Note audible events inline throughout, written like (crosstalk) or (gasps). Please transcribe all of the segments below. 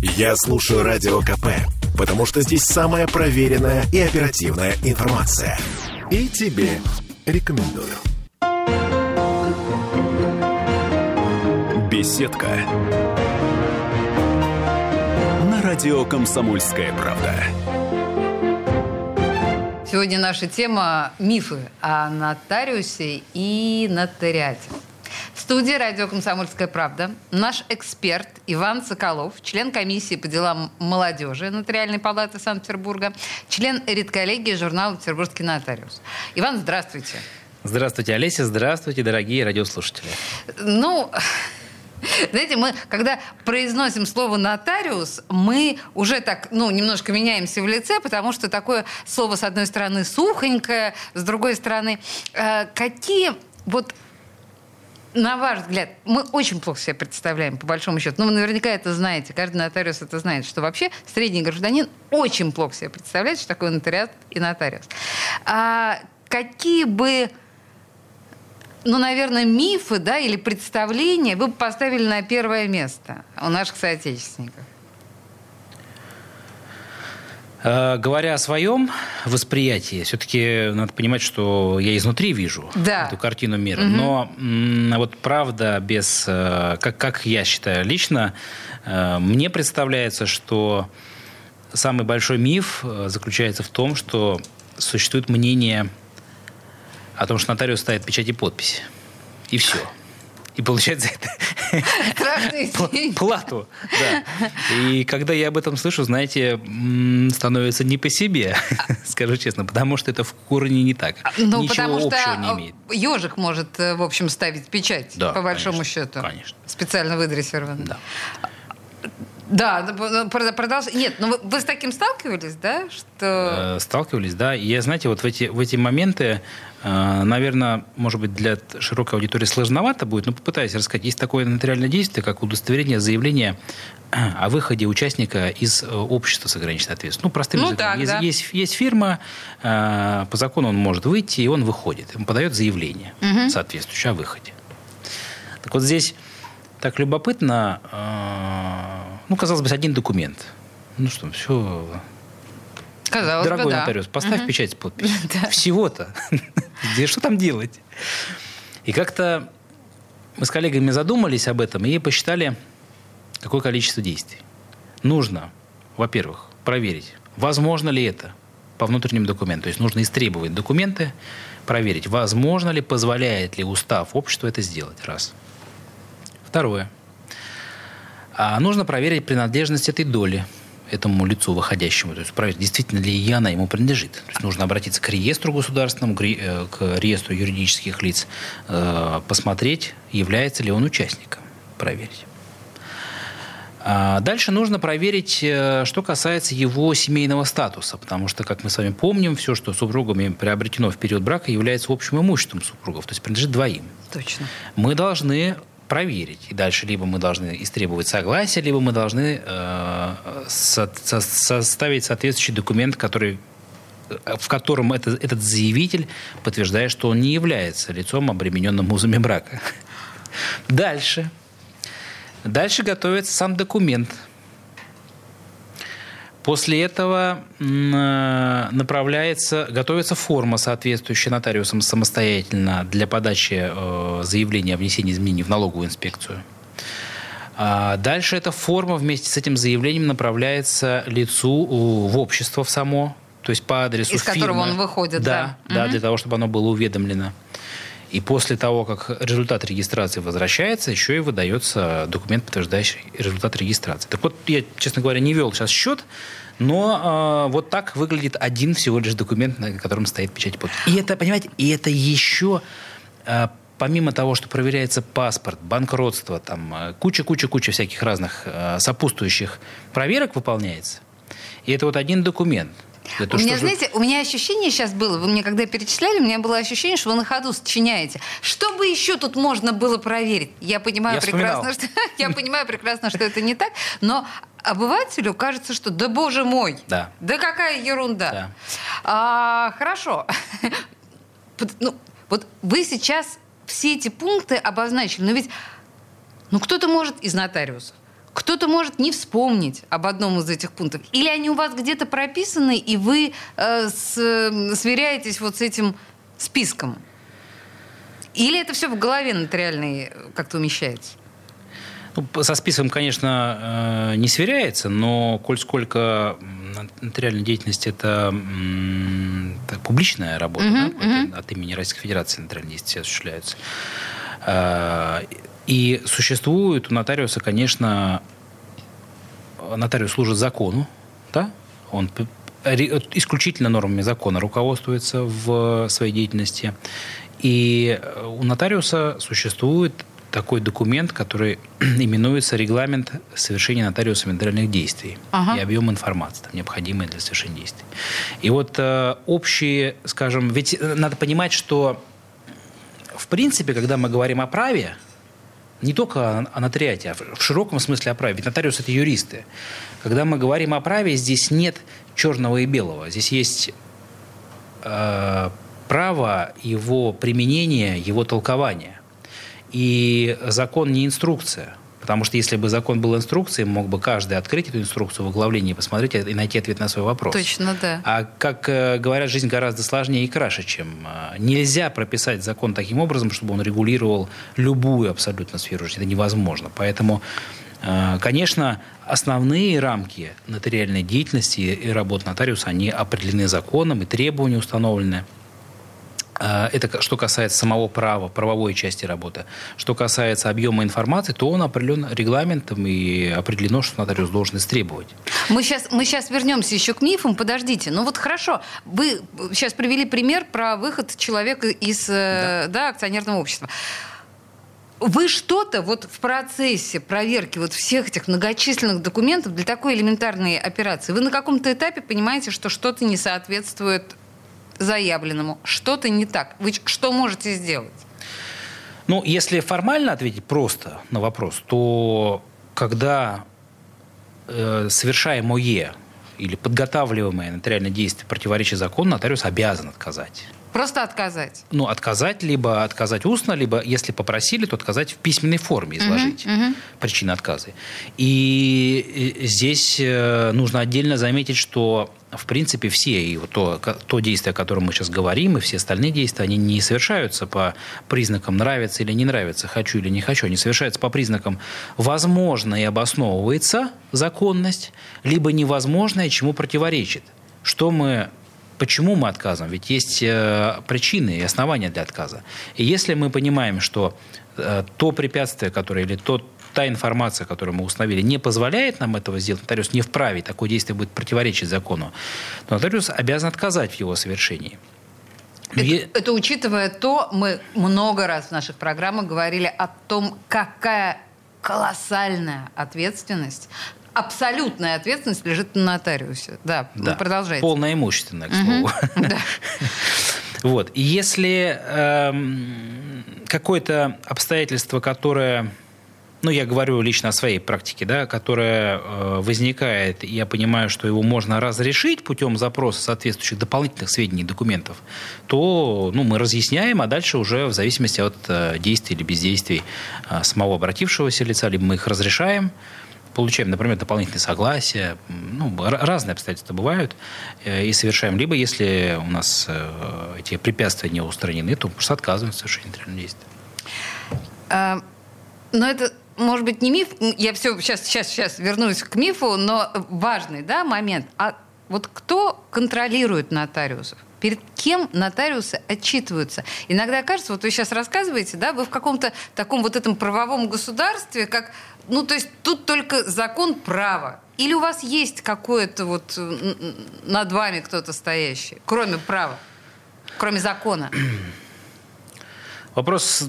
Я слушаю Радио КП, потому что здесь самая проверенная и оперативная информация. И тебе рекомендую. Беседка. На радио «Комсомольская правда». Сегодня наша тема – мифы о нотариусе и нотариате. Студии радио «Комсомольская правда» наш эксперт Иван Соколов, член комиссии по делам молодежи Нотариальной палаты Санкт-Петербурга, член редколлегии журнала «Петербургский нотариус». Иван, здравствуйте. Здравствуйте, Олеся. Здравствуйте, дорогие радиослушатели. Ну, знаете, мы, когда произносим слово «нотариус», мы уже так, ну, немножко меняемся в лице, потому что такое слово, с одной стороны, сухонькое, с другой стороны, э, какие вот на ваш взгляд, мы очень плохо себе представляем, по большому счету. Ну, вы наверняка это знаете, каждый нотариус это знает, что вообще средний гражданин очень плохо себе представляет, что такое нотариат и нотариус. А какие бы ну, наверное, мифы, да, или представления вы бы поставили на первое место у наших соотечественников? Э, говоря о своем восприятии, все-таки надо понимать, что я изнутри вижу да. эту картину мира. Угу. Но вот правда, без, э, как, как я считаю лично, э, мне представляется, что самый большой миф заключается в том, что существует мнение о том, что нотариус ставит печать и подпись. И все и получать за это (laughs) (laughs) плату. Да. И когда я об этом слышу, знаете, становится не по себе, (laughs) скажу честно, потому что это в корне не так. Ну, Ничего потому что не имеет. ежик может, э, в общем, ставить печать, да, по большому конечно, счету. Конечно. Специально выдрессирован. Да. Да, ну, продолжай. Нет, ну вы, с таким сталкивались, да? Что... Э, сталкивались, да. И я, знаете, вот в эти, в эти моменты а, наверное, может быть, для широкой аудитории сложновато будет, но попытаюсь рассказать. Есть такое нотариальное действие, как удостоверение заявления о выходе участника из э, общества с ограниченной ответственностью. Ну, простым ну, языком. Так, есть, да. есть, есть фирма, по закону он может выйти, и он выходит. Он подает заявление угу. соответствующее о выходе. Так вот здесь так любопытно, а, ну, казалось бы, один документ. Ну что, все Казалось Дорогой бы, да. нотариус, поставь угу. печать с подписью. (laughs) Да. Всего-то. Где что там делать? И как-то мы с коллегами задумались об этом и посчитали, какое количество действий. Нужно, во-первых, проверить, возможно ли это по внутренним документам. То есть нужно истребовать документы, проверить, возможно ли, позволяет ли устав общества это сделать. Раз. Второе. А нужно проверить принадлежность этой доли этому лицу выходящему, то есть проверить, действительно ли и она ему принадлежит. То есть нужно обратиться к реестру государственному, к э, реестру юридических лиц, э, посмотреть, является ли он участником, проверить. А дальше нужно проверить, э, что касается его семейного статуса, потому что, как мы с вами помним, все, что супругами приобретено в период брака, является общим имуществом супругов, то есть принадлежит двоим. Точно. Мы должны проверить. И дальше либо мы должны истребовать согласие, либо мы должны э, со, со, составить соответствующий документ, который в котором это, этот заявитель подтверждает, что он не является лицом, обремененным узами брака. (laughs) Дальше. Дальше готовится сам документ – После этого э, направляется, готовится форма, соответствующая нотариусам самостоятельно для подачи э, заявления о внесении изменений в налоговую инспекцию. А дальше эта форма вместе с этим заявлением направляется лицу в общество в само, то есть по адресу Из фирмы. которого он выходит, да. Да, угу. для того, чтобы оно было уведомлено. И после того, как результат регистрации возвращается, еще и выдается документ, подтверждающий результат регистрации. Так вот, я, честно говоря, не вел сейчас счет, но э, вот так выглядит один всего лишь документ, на котором стоит печать подпись. И это, понимаете, и это еще э, помимо того, что проверяется паспорт, банкротство, там куча-куча-куча всяких разных э, сопутствующих проверок выполняется. И это вот один документ – это у меня, же... знаете, у меня ощущение сейчас было, вы мне когда перечисляли, у меня было ощущение, что вы на ходу сочиняете. Что бы еще тут можно было проверить? Я понимаю я прекрасно, что (laughs) я понимаю прекрасно, что это не так, но обывателю кажется, что да боже мой, да, да какая ерунда. Да. А, хорошо. (laughs) Ну, вот вы сейчас все эти пункты обозначили, но ведь ну кто-то может из нотариусов кто-то может не вспомнить об одном из этих пунктов. Или они у вас где-то прописаны, и вы э, с, сверяетесь вот с этим списком? Или это все в голове нотариальной как-то умещается? Ну, со списком, конечно, э, не сверяется, но коль сколько нотариальная деятельность это, это публичная работа, uh-huh, да, uh-huh. от имени Российской Федерации нотариальные действия осуществляются. Э, и существует у нотариуса, конечно, нотариус служит закону, да, он исключительно нормами закона руководствуется в своей деятельности. И у нотариуса существует такой документ, который (clears throat) именуется регламент совершения нотариусами нотариальных действий ага. и объем информации, там, необходимый для совершения действий. И вот э, общие, скажем, ведь э, надо понимать, что в принципе, когда мы говорим о праве, не только о нотариате, а в широком смысле о праве. Ведь нотариус – это юристы. Когда мы говорим о праве, здесь нет черного и белого. Здесь есть э, право, его применение, его толкование. И закон не инструкция. Потому что если бы закон был инструкцией, мог бы каждый открыть эту инструкцию в оглавлении, посмотреть и найти ответ на свой вопрос. Точно, да. А как э, говорят, жизнь гораздо сложнее и краше, чем... Э, нельзя прописать закон таким образом, чтобы он регулировал любую абсолютно сферу жизни. Это невозможно. Поэтому э, Конечно, основные рамки нотариальной деятельности и работы нотариуса, они определены законом и требования установлены. А, это что касается самого права, правовой части работы. Что касается объема информации, то он определен регламентом и определено, что нотариус должен истребовать. Мы сейчас, мы сейчас вернемся еще к мифам. Подождите. Ну вот хорошо. Вы сейчас привели пример про выход человека из э, да. Да, акционерного общества. Вы что-то вот в процессе проверки вот всех этих многочисленных документов для такой элементарной операции, вы на каком-то этапе понимаете, что что-то не соответствует заявленному что-то не так. Вы что можете сделать? Ну, если формально ответить просто на вопрос, то когда э, совершаемое или подготавливаемое нотариальное действие противоречит закону, нотариус обязан отказать. Просто отказать? Ну, отказать, либо отказать устно, либо, если попросили, то отказать в письменной форме, изложить uh-huh, uh-huh. причины отказа. И здесь э, нужно отдельно заметить, что в принципе, все, и вот то, то действие, о котором мы сейчас говорим, и все остальные действия, они не совершаются по признакам нравится или не нравится, хочу или не хочу. Они совершаются по признакам возможно и обосновывается законность, либо невозможно и чему противоречит. Что мы почему мы отказываем? Ведь есть э, причины и основания для отказа. И если мы понимаем, что э, то препятствие, которое или тот та информация, которую мы установили, не позволяет нам этого сделать, нотариус не вправе, такое действие будет противоречить закону, то нотариус обязан отказать в его совершении. Это, я... это учитывая то, мы много раз в наших программах говорили о том, какая колоссальная ответственность абсолютная ответственность лежит на нотариусе. Да, да. продолжайте. Полная имущественная, к слову. (laughs) (laughs) Вот. И если эм, какое-то обстоятельство, которое ну, я говорю лично о своей практике, да, которая э, возникает, и я понимаю, что его можно разрешить путем запроса соответствующих дополнительных сведений и документов, то ну, мы разъясняем, а дальше уже в зависимости от э, действий или бездействий э, самого обратившегося лица, либо мы их разрешаем, получаем, например, дополнительные согласия, ну, разные обстоятельства бывают, э, и совершаем. Либо, если у нас э, эти препятствия не устранены, то просто отказываем в совершении действия. А, но это может быть, не миф, я все сейчас, сейчас, сейчас вернусь к мифу, но важный да, момент. А вот кто контролирует нотариусов? Перед кем нотариусы отчитываются? Иногда кажется, вот вы сейчас рассказываете, да, вы в каком-то таком вот этом правовом государстве, как, ну, то есть тут только закон права. Или у вас есть какое-то вот над вами кто-то стоящий, кроме права, кроме закона? (clears throat) Вопрос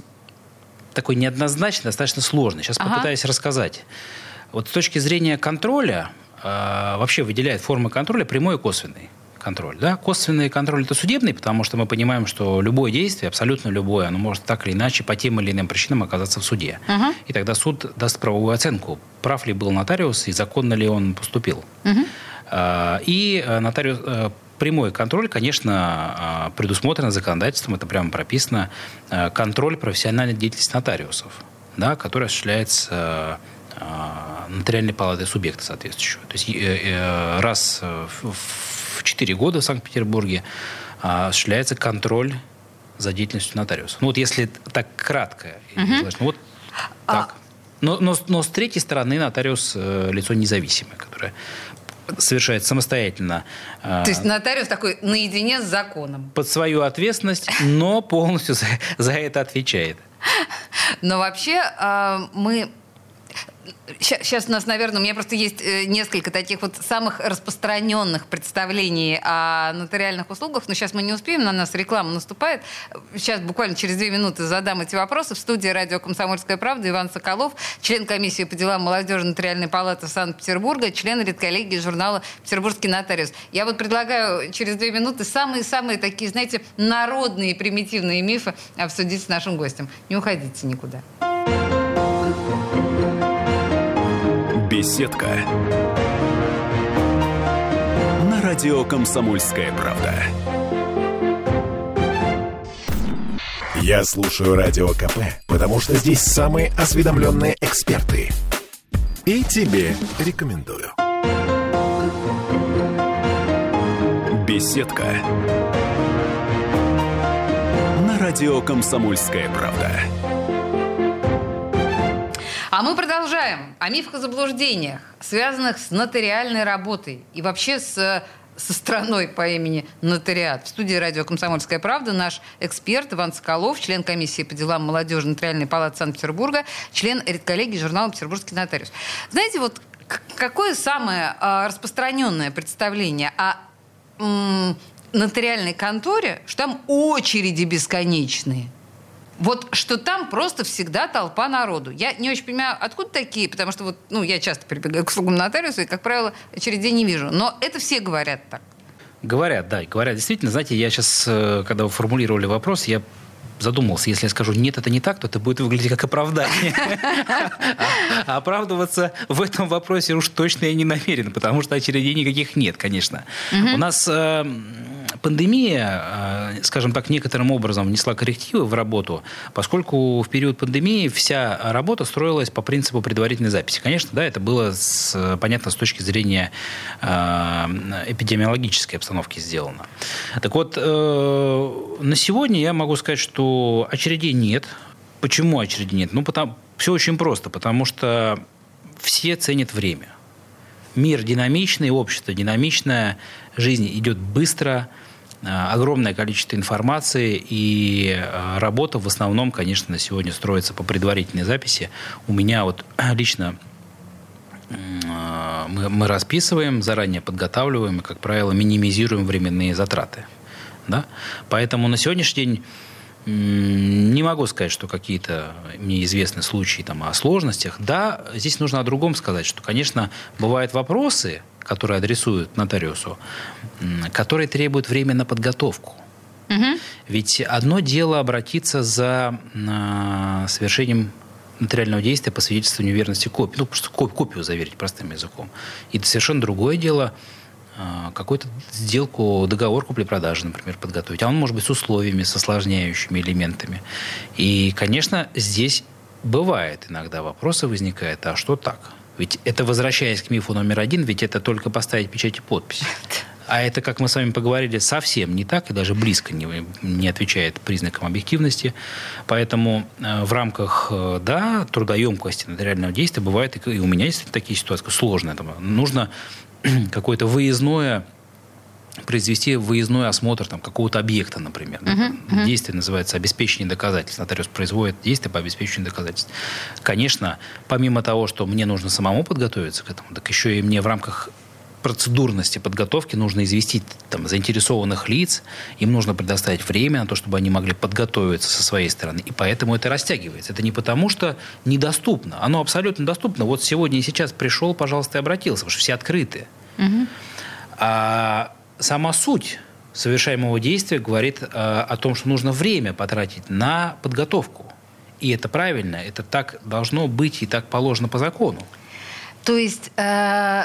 такой неоднозначный, достаточно сложный. Сейчас ага. попытаюсь рассказать. Вот с точки зрения контроля, э, вообще выделяет формы контроля прямой и косвенный контроль. Да? Косвенный контроль – это судебный, потому что мы понимаем, что любое действие, абсолютно любое, оно может так или иначе по тем или иным причинам оказаться в суде. Uh-huh. И тогда суд даст правовую оценку, прав ли был нотариус и законно ли он поступил. Uh-huh. И э, нотариус э, прямой контроль, конечно, а, предусмотрен законодательством, это прямо прописано, а, контроль профессиональной деятельности нотариусов, да, который осуществляется нотариальной палаты субъекта соответствующего. То есть раз в 4 года в Санкт-Петербурге осуществляется контроль за деятельностью нотариуса. Ну вот если так кратко, угу. ну, вот а так. А... Но, но, но с третьей стороны нотариус э, лицо независимое, которое совершает самостоятельно. Э, То есть нотариус такой наедине с законом. Под свою ответственность, но полностью за, за это отвечает. (laughs) Но вообще мы Сейчас у нас, наверное, у меня просто есть э, несколько таких вот самых распространенных представлений о нотариальных услугах, но сейчас мы не успеем, на нас реклама наступает. Сейчас буквально через две минуты задам эти вопросы. В студии радио «Комсомольская правда» Иван Соколов, член комиссии по делам молодежи Нотариальной палаты Санкт-Петербурга, член редколлегии журнала «Петербургский нотариус». Я вот предлагаю через две минуты самые-самые такие, знаете, народные примитивные мифы обсудить с нашим гостем. Не уходите никуда. Беседка. На радио Комсомольская правда. Я слушаю радио КП, потому что здесь самые осведомленные эксперты. И тебе рекомендую. Беседка. На радио Комсомольская правда. А мы продолжаем о мифах и заблуждениях, связанных с нотариальной работой и вообще с со страной по имени Нотариат. В студии радио «Комсомольская правда» наш эксперт Иван Соколов, член комиссии по делам молодежи Нотариальной палаты Санкт-Петербурга, член редколлегии журнала «Петербургский нотариус». Знаете, вот какое самое э, распространенное представление о нотариальной конторе, что там очереди бесконечные – вот что там просто всегда толпа народу. Я не очень понимаю, откуда такие, потому что вот, ну, я часто прибегаю к услугам нотариуса и, как правило, очередей не вижу. Но это все говорят так. Говорят, да, говорят. Действительно, знаете, я сейчас, э, когда вы формулировали вопрос, я задумался, если я скажу «нет, это не так», то это будет выглядеть как оправдание. А оправдываться в этом вопросе уж точно я не намерен, потому что очередей никаких нет, конечно. У нас э, пандемия, э, скажем так, некоторым образом внесла коррективы в работу, поскольку в период пандемии вся работа строилась по принципу предварительной записи. Конечно, да, это было с, понятно с точки зрения э, эпидемиологической обстановки сделано. Так вот, э, на сегодня я могу сказать, что очередей нет. Почему очереди нет? Ну, потому, все очень просто, потому что все ценят время. Мир динамичный, общество динамичное, жизнь идет быстро, огромное количество информации, и э, работа в основном, конечно, на сегодня строится по предварительной записи. У меня вот (clears throat) лично э, мы, мы расписываем, заранее подготавливаем и, как правило, минимизируем временные затраты. Да? Поэтому на сегодняшний день не могу сказать, что какие-то мне известны случаи там, о сложностях. Да, здесь нужно о другом сказать, что, конечно, бывают вопросы, которые адресуют нотариусу, которые требуют время на подготовку. Угу. Ведь одно дело обратиться за э, совершением нотариального действия по свидетельству неверности копии, ну, просто копию заверить простым языком. И совершенно другое дело э, какую-то сделку, договор купли-продажи, например, подготовить. А он может быть с условиями, с осложняющими элементами. И, конечно, здесь бывает иногда вопросы возникают, а что так? Ведь это, возвращаясь к мифу номер один, ведь это только поставить печать и подпись. (laughs) А это, как мы с вами поговорили, совсем не так и даже близко не, не отвечает признакам объективности. Поэтому э, в рамках, э, да, трудоемкости нотариального действия бывает, и у меня есть такие ситуации, сложные. Там, нужно (clears throat) какое-то выездное произвести выездной осмотр там, какого-то объекта, например. Uh-huh, uh-huh. Действие называется обеспечение доказательств. Нотариус производит действие по обеспечению доказательств. Конечно, помимо того, что мне нужно самому подготовиться к этому, так еще и мне в рамках процедурности подготовки нужно известить там, заинтересованных лиц, им нужно предоставить время на то, чтобы они могли подготовиться со своей стороны. И поэтому это растягивается. Это не потому, что недоступно. Оно абсолютно доступно. Вот сегодня и сейчас пришел, пожалуйста, и обратился, потому что все открыты. Угу. А сама суть совершаемого действия говорит э, о том, что нужно время потратить на подготовку. И это правильно, это так должно быть и так положено по закону. То есть э,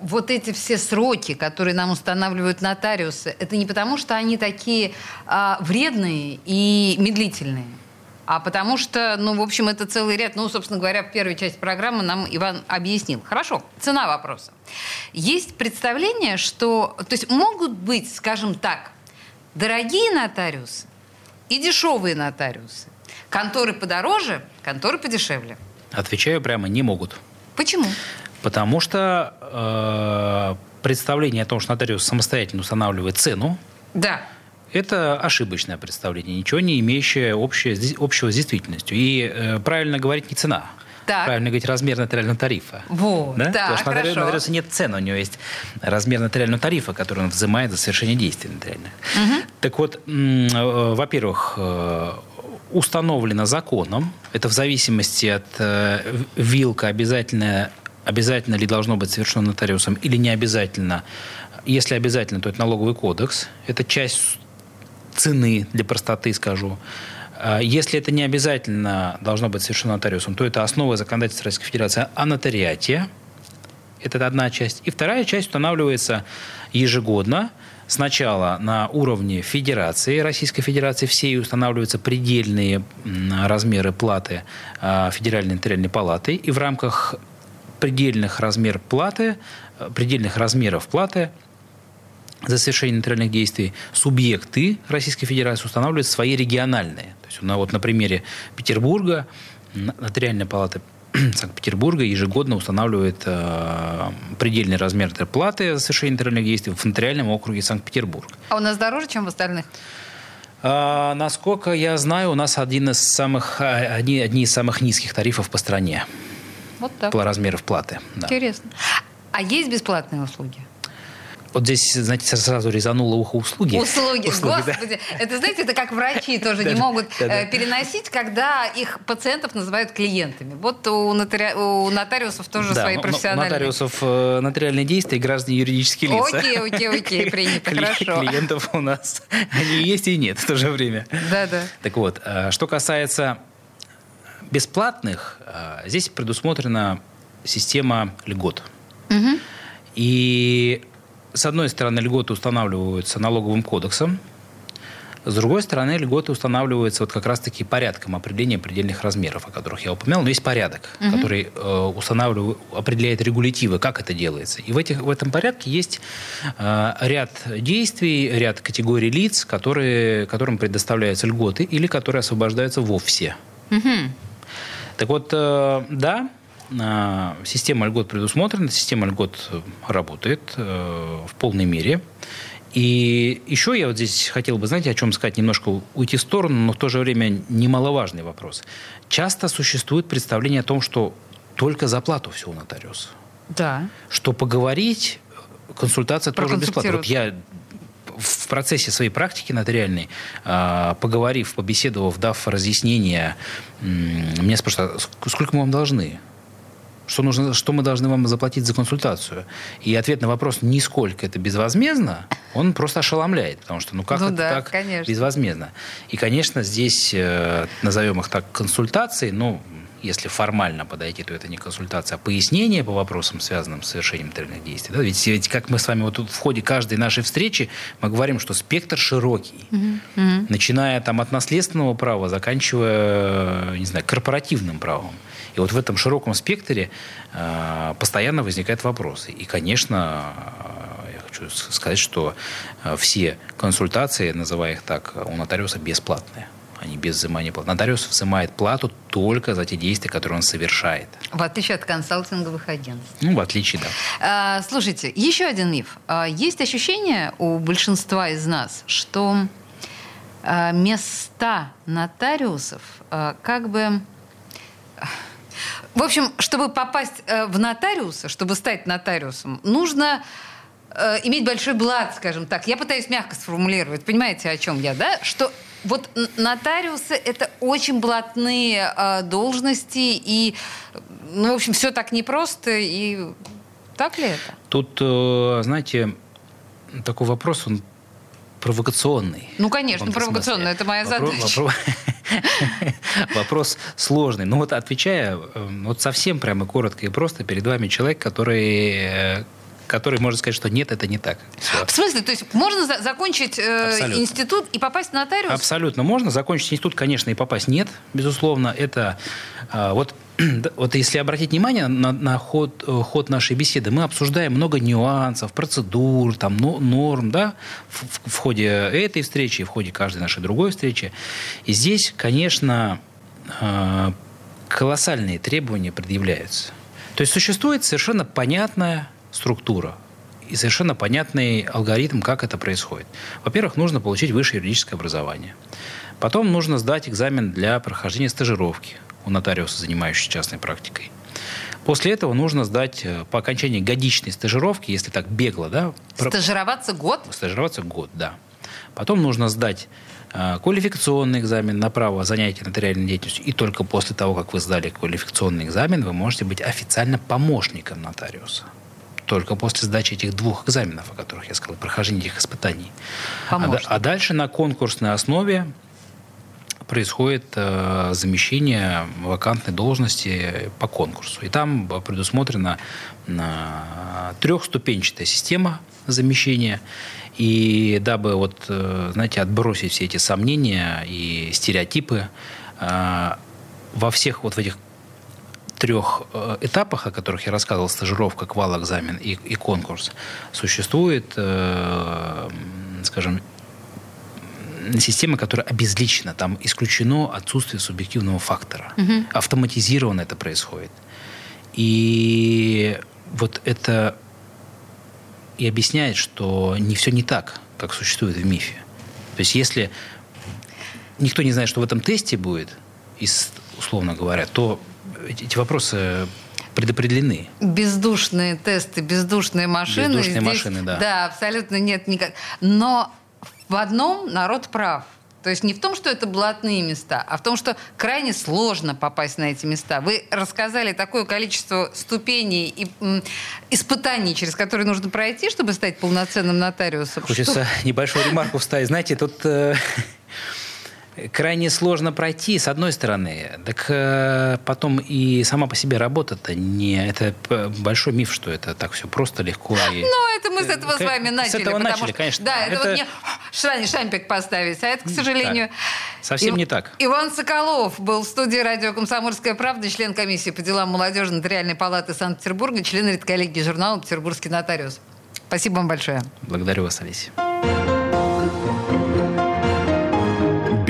вот эти все сроки, которые нам устанавливают нотариусы, это не потому, что они такие э, вредные и медлительные? А потому что, ну, в общем, это целый ряд. Ну, собственно говоря, в первой части программы нам Иван объяснил. Хорошо, цена вопроса. Есть представление, что... То есть могут быть, скажем так, дорогие нотариусы и дешевые нотариусы. Конторы подороже, конторы подешевле. Отвечаю прямо, не могут. Почему? Потому что э, представление о том, что нотариус самостоятельно устанавливает цену, Да. Это ошибочное представление, ничего не имеющее общее, общего с действительностью. И э, правильно говорить не цена. Так. Правильно говорить размер нотариального тарифа. Вот, Да? так, Потому что хорошо. нотариуса нет цены, у него есть размер нотариального тарифа, который он взимает за совершение действий нотариальных. Так вот, э, во-первых, э, установлено законом, это в зависимости от э, вилка обязательно, обязательно ли должно быть совершено нотариусом или не обязательно. Если обязательно, то это налоговый кодекс. Это часть цены, для простоты скажу. А Если это не обязательно должно быть совершено нотариусом, то это основа законодательства Российской Федерации о нотариате. Это одна часть. И вторая часть устанавливается ежегодно. Сначала на уровне Федерации, Российской Федерации всей устанавливаются предельные размеры платы а, Федеральной нотариальной палаты. И в рамках предельных размер платы, э, предельных размеров платы за совершение нотариальных действий субъекты Российской Федерации устанавливают свои региональные. То есть, на, вот на примере Петербурга нотариальная палата (clears throat) Санкт-Петербурга ежегодно устанавливает э, предельный размер платы за совершение нотариальных действий в нотариальном округе Санкт-Петербург. А у нас дороже, чем в остальных? А, насколько я знаю, у нас один из самых, а, одни, одни из самых низких тарифов по стране Вот так. по размеров платы. Да. Интересно. А есть бесплатные услуги? Вот здесь, знаете, сразу резануло ухо услуги. Услуги. Услуги, да. Господи. Это, знаете, это как врачи тоже не могут э, переносить, когда их пациентов называют клиентами. Вот у, нотари- у нотариусов тоже Да, свои но у профессиональные. нотариусов э, нотариальные действия, граждане юридические лица. Окей, окей, окей, принято, хорошо. Клиентов у нас (laughs) они есть и нет в то же время. Да-да. Так вот, э, что касается бесплатных, здесь предусмотрена система льгот. И с одной стороны, льготы устанавливаются налоговым кодексом, с другой стороны, льготы устанавливаются вот как раз-таки порядком определения предельных размеров, о которых я упоминал. Но есть порядок, который э, устанавливает, определяет регулятивы, как это делается. И в, этих, в этом порядке есть э, ряд действий, ряд категорий лиц, которые, которым предоставляются льготы или которые освобождаются вовсе. Так вот, э, да, система льгот предусмотрена, система льгот э, работает э, в полной мере. И еще я вот здесь хотел бы, знаете, о чем сказать, немножко уйти в сторону, но в то же время немаловажный вопрос. Часто существует представление о том, что только за плату все у нотариуса. Да. Что поговорить, консультация тоже бесплатна. Вот я в процессе своей практики нотариальной, а, поговорив, побеседовав, дав разъяснения, м, меня спрашивают, а ск- сколько мы вам должны? Что, нужно, что мы должны вам заплатить за консультацию? И ответ на вопрос «нисколько это безвозмездно», он просто ошеломляет, потому что ну как Ну это да, так конечно. безвозмездно? И, конечно, здесь, э, назовем их так, консультации, ну, если формально подойти, то это не консультация, а пояснение по вопросам, связанным с совершением нотариальных действий. Да? Ведь, ведь как мы с вами вот в ходе каждой нашей встречи, мы говорим, что спектр широкий. Начиная там от наследственного права, заканчивая, не знаю, корпоративным правом. И вот в этом широком спектре э, постоянно возникают вопросы. И, конечно, э, я хочу сказать, что э, все консультации, называя их так, у нотариуса бесплатные. Они без взимания платы. Нотариус взимает плату только за те действия, которые он совершает. В отличие от консалтинговых агентств. Ну, в отличие, да. А, слушайте, еще один миф. А, есть ощущение у большинства из нас, что а, места нотариусов а, как бы... В общем, чтобы попасть э, в нотариуса, чтобы стать нотариусом, нужно э, иметь большой блат, скажем так. Я пытаюсь мягко сформулировать. Понимаете, о чем я, да? Что вот нотариусы это очень блатные э, должности и, ну, в общем, все так непросто и так ли это? Тут, э, знаете, такой вопрос, он провокационный. Ну, конечно, провокационный, смысле. это моя Вопро- задача. вопро- (laughs) Вопрос сложный. Ну вот отвечая, э, вот совсем прямо коротко и просто, перед вами человек, который э, который может сказать, что нет, это не так. Всё. В смысле? То есть можно за- закончить э, Абсолютно. институт и попасть в нотариус? Абсолютно можно. Закончить институт, конечно, и попасть нет, безусловно. Это а, вот, (clears throat) вот если обратить внимание на, на ход, э, ход нашей беседы, мы обсуждаем много нюансов, процедур, там, но- норм, да, в, в- ходе этой встречи, и в ходе каждой нашей другой встречи. И здесь, конечно, а, колоссальные требования предъявляются. То есть существует совершенно понятная структура и совершенно понятный алгоритм, как это происходит. Во-первых, нужно получить высшее юридическое образование. Потом нужно сдать экзамен для прохождения стажировки у нотариуса, занимающегося частной практикой. После этого нужно сдать э, по окончании годичной стажировки, если так бегло, да, Стажироваться год? стажироваться год, да. Потом нужно сдать э, квалификационный экзамен на право занятия нотариальной деятельностью. И только после того, как вы сдали квалификационный экзамен, вы можете быть официально помощником нотариуса. Только после сдачи этих двух экзаменов, о которых я сказал, прохождения этих испытаний. А, а дальше на конкурсной основе происходит э, замещение вакантной должности по конкурсу. И там предусмотрена э, трехступенчатая система замещения. И дабы, вот, э, знаете, отбросить все эти сомнения и стереотипы, э, во всех вот в этих трех э, этапах, о которых я рассказывал, стажировка, квал, экзамен и, и конкурс, существует, э, скажем, система, которая обезличена. Там исключено отсутствие субъективного фактора. Автоматизированно это происходит. И вот это и объясняет, что не все не так, как существует в мифе. То есть если никто не знает, что в этом тесте будет, из, условно говоря, то эти вопросы предопределены. Бездушные тесты, бездушные машины. Бездушные Здесь, машины, да. Да, абсолютно нет никак. Но в одном народ прав. То есть не в том, что это блатные места, а в том, что крайне сложно попасть на эти места. Вы рассказали такое количество ступеней и м, испытаний, через которые нужно пройти, чтобы стать полноценным нотариусом. Хочется небольшую ремарку вставить. Знаете, тут э, (laughs) крайне сложно пройти, с одной стороны. Так э, потом и сама по себе работа-то не... Это п- большой миф, что это так все просто, легко. И... (laughs) Ну, это мы с этого с Э, вами с начали. этого потому начали, что- конечно. Да, это, Это- вот (gasps) шрань, шампик поставить, а это, к сожалению... Совсем Ив- не так. Иван Соколов был в студии радио «Комсомольская правда», член комиссии по делам молодежи Нотариальной палаты Санкт-Петербурга, член редколлегии журнала «Петербургский нотариус». Спасибо вам большое. Благодарю вас, Олеся.